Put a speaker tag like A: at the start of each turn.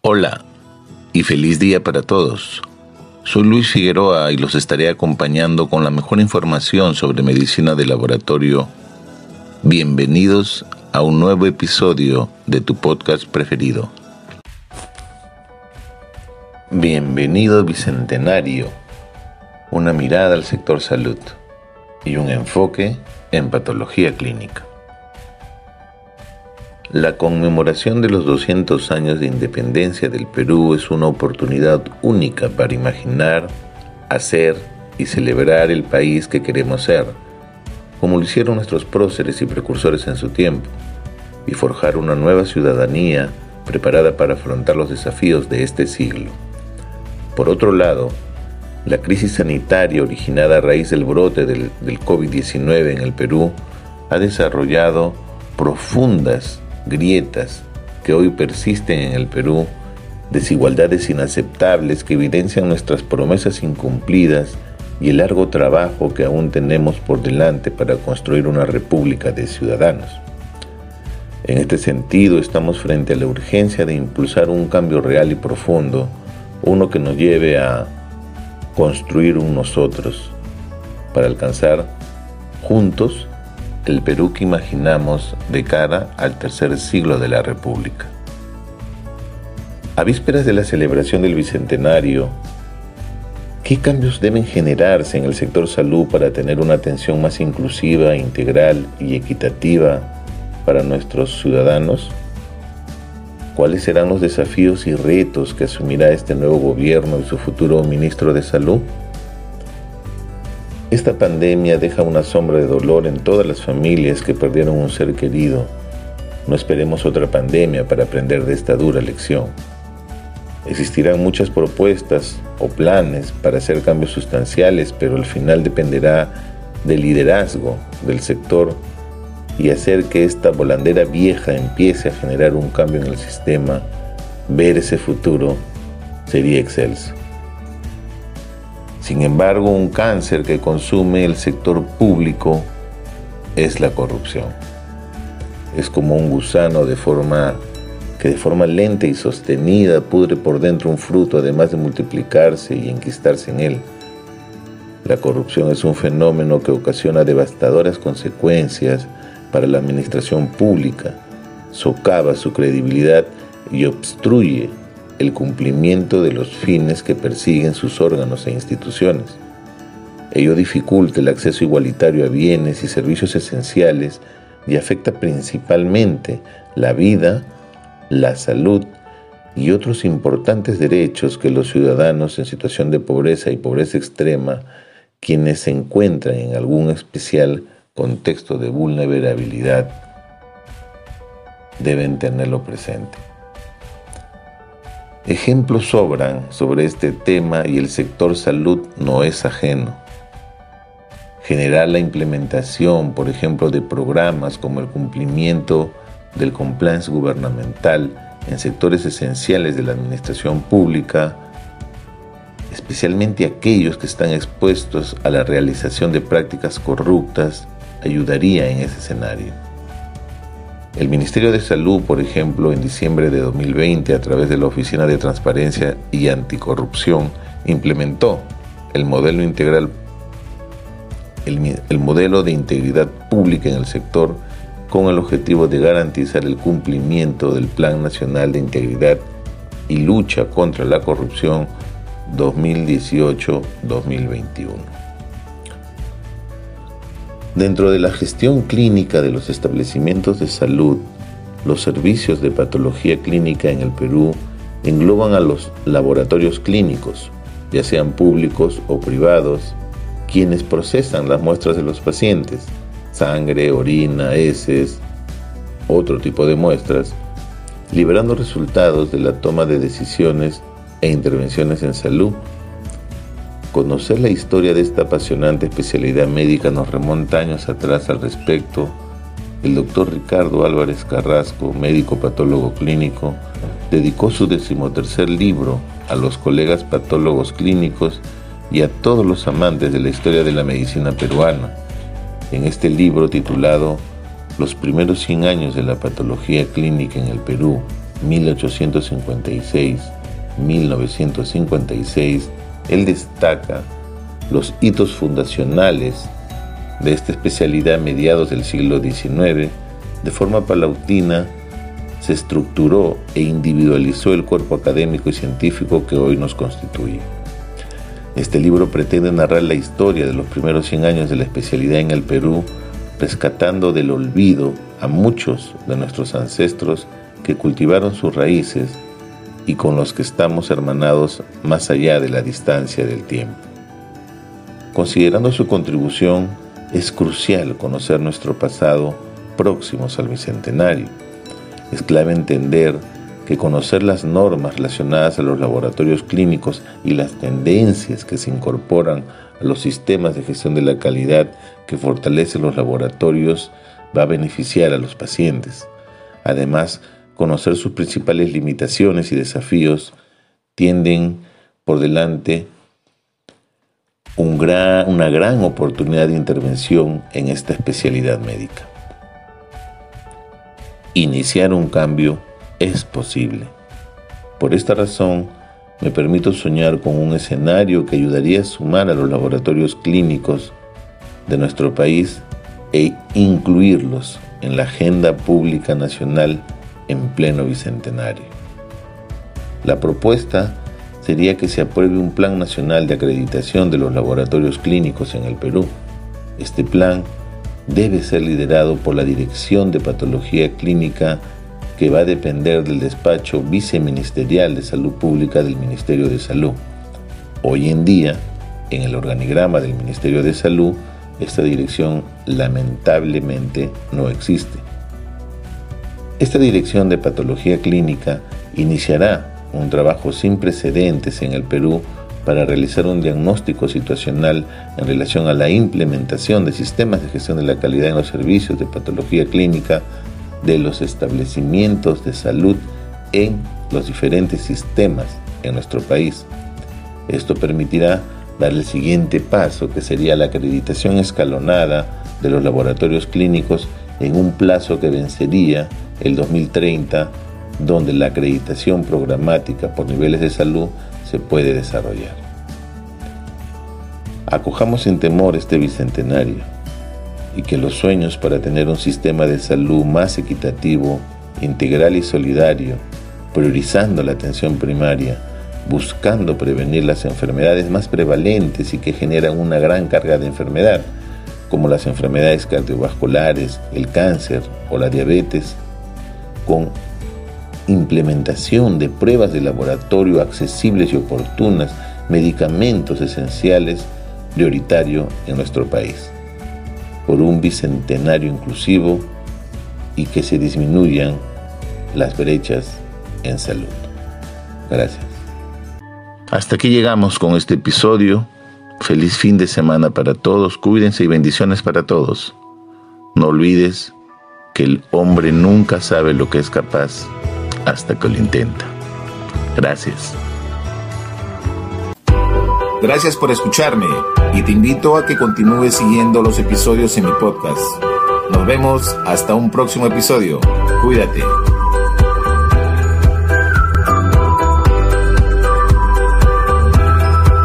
A: Hola y feliz día para todos. Soy Luis Figueroa y los estaré acompañando con la mejor información sobre medicina de laboratorio. Bienvenidos a un nuevo episodio de tu podcast preferido. Bienvenido Bicentenario, una mirada al sector salud y un enfoque en patología clínica. La conmemoración de los 200 años de independencia del Perú es una oportunidad única para imaginar, hacer y celebrar el país que queremos ser, como lo hicieron nuestros próceres y precursores en su tiempo, y forjar una nueva ciudadanía preparada para afrontar los desafíos de este siglo. Por otro lado, la crisis sanitaria originada a raíz del brote del, del COVID-19 en el Perú ha desarrollado profundas grietas que hoy persisten en el Perú, desigualdades inaceptables que evidencian nuestras promesas incumplidas y el largo trabajo que aún tenemos por delante para construir una república de ciudadanos. En este sentido, estamos frente a la urgencia de impulsar un cambio real y profundo, uno que nos lleve a construir un nosotros, para alcanzar juntos el Perú que imaginamos de cara al tercer siglo de la República. A vísperas de la celebración del Bicentenario, ¿qué cambios deben generarse en el sector salud para tener una atención más inclusiva, integral y equitativa para nuestros ciudadanos? ¿Cuáles serán los desafíos y retos que asumirá este nuevo gobierno y su futuro ministro de Salud? Esta pandemia deja una sombra de dolor en todas las familias que perdieron un ser querido. No esperemos otra pandemia para aprender de esta dura lección. Existirán muchas propuestas o planes para hacer cambios sustanciales, pero al final dependerá del liderazgo del sector y hacer que esta volandera vieja empiece a generar un cambio en el sistema, ver ese futuro sería excelso. Sin embargo, un cáncer que consume el sector público es la corrupción. Es como un gusano de forma que de forma lenta y sostenida pudre por dentro un fruto además de multiplicarse y enquistarse en él. La corrupción es un fenómeno que ocasiona devastadoras consecuencias para la administración pública, socava su credibilidad y obstruye el cumplimiento de los fines que persiguen sus órganos e instituciones. Ello dificulta el acceso igualitario a bienes y servicios esenciales y afecta principalmente la vida, la salud y otros importantes derechos que los ciudadanos en situación de pobreza y pobreza extrema, quienes se encuentran en algún especial contexto de vulnerabilidad, deben tenerlo presente. Ejemplos sobran sobre este tema y el sector salud no es ajeno. Generar la implementación, por ejemplo, de programas como el cumplimiento del compliance gubernamental en sectores esenciales de la administración pública, especialmente aquellos que están expuestos a la realización de prácticas corruptas, ayudaría en ese escenario. El Ministerio de Salud, por ejemplo, en diciembre de 2020, a través de la Oficina de Transparencia y Anticorrupción, implementó el modelo integral, el, modelo de integridad pública en el sector con el objetivo de garantizar el cumplimiento del Plan Nacional de Integridad y Lucha contra la Corrupción 2018-2021. Dentro de la gestión clínica de los establecimientos de salud, los servicios de patología clínica en el Perú engloban a los laboratorios clínicos, ya sean públicos o privados, quienes procesan las muestras de los pacientes, sangre, orina, heces, otro tipo de muestras, liberando resultados de la toma de decisiones e intervenciones en salud. Conocer la historia de esta apasionante especialidad médica nos remonta años atrás al respecto. El doctor Ricardo Álvarez Carrasco, médico patólogo clínico, dedicó su decimotercer libro a los colegas patólogos clínicos y a todos los amantes de la historia de la medicina peruana. En este libro titulado Los primeros 100 años de la patología clínica en el Perú, 1856-1956, él destaca los hitos fundacionales de esta especialidad a mediados del siglo XIX, de forma palautina se estructuró e individualizó el cuerpo académico y científico que hoy nos constituye. Este libro pretende narrar la historia de los primeros 100 años de la especialidad en el Perú, rescatando del olvido a muchos de nuestros ancestros que cultivaron sus raíces y con los que estamos hermanados más allá de la distancia del tiempo. Considerando su contribución, es crucial conocer nuestro pasado próximos al Bicentenario. Es clave entender que conocer las normas relacionadas a los laboratorios clínicos y las tendencias que se incorporan a los sistemas de gestión de la calidad que fortalecen los laboratorios va a beneficiar a los pacientes. Además, conocer sus principales limitaciones y desafíos tienden por delante una gran oportunidad de intervención en esta especialidad médica. Iniciar un cambio es posible. Por esta razón, me permito soñar con un escenario que ayudaría a sumar a los laboratorios clínicos de nuestro país e incluirlos en la agenda pública nacional en pleno bicentenario. La propuesta sería que se apruebe un plan nacional de acreditación de los laboratorios clínicos en el Perú. Este plan debe ser liderado por la Dirección de Patología Clínica que va a depender del despacho viceministerial de salud pública del Ministerio de Salud. Hoy en día, en el organigrama del Ministerio de Salud, esta dirección lamentablemente no existe. Esta dirección de patología clínica iniciará un trabajo sin precedentes en el Perú para realizar un diagnóstico situacional en relación a la implementación de sistemas de gestión de la calidad en los servicios de patología clínica de los establecimientos de salud en los diferentes sistemas en nuestro país. Esto permitirá dar el siguiente paso, que sería la acreditación escalonada de los laboratorios clínicos en un plazo que vencería el 2030, donde la acreditación programática por niveles de salud se puede desarrollar. Acojamos sin temor este bicentenario y que los sueños para tener un sistema de salud más equitativo, integral y solidario, priorizando la atención primaria, buscando prevenir las enfermedades más prevalentes y que generan una gran carga de enfermedad, como las enfermedades cardiovasculares, el cáncer o la diabetes, con implementación de pruebas de laboratorio accesibles y oportunas, medicamentos esenciales, prioritario en nuestro país por un bicentenario inclusivo y que se disminuyan las brechas en salud. Gracias. Hasta aquí llegamos con este episodio. Feliz fin de semana para todos. Cuídense y bendiciones para todos. No olvides que el hombre nunca sabe lo que es capaz hasta que lo intenta. Gracias.
B: Gracias por escucharme y te invito a que continúes siguiendo los episodios en mi podcast. Nos vemos hasta un próximo episodio. Cuídate.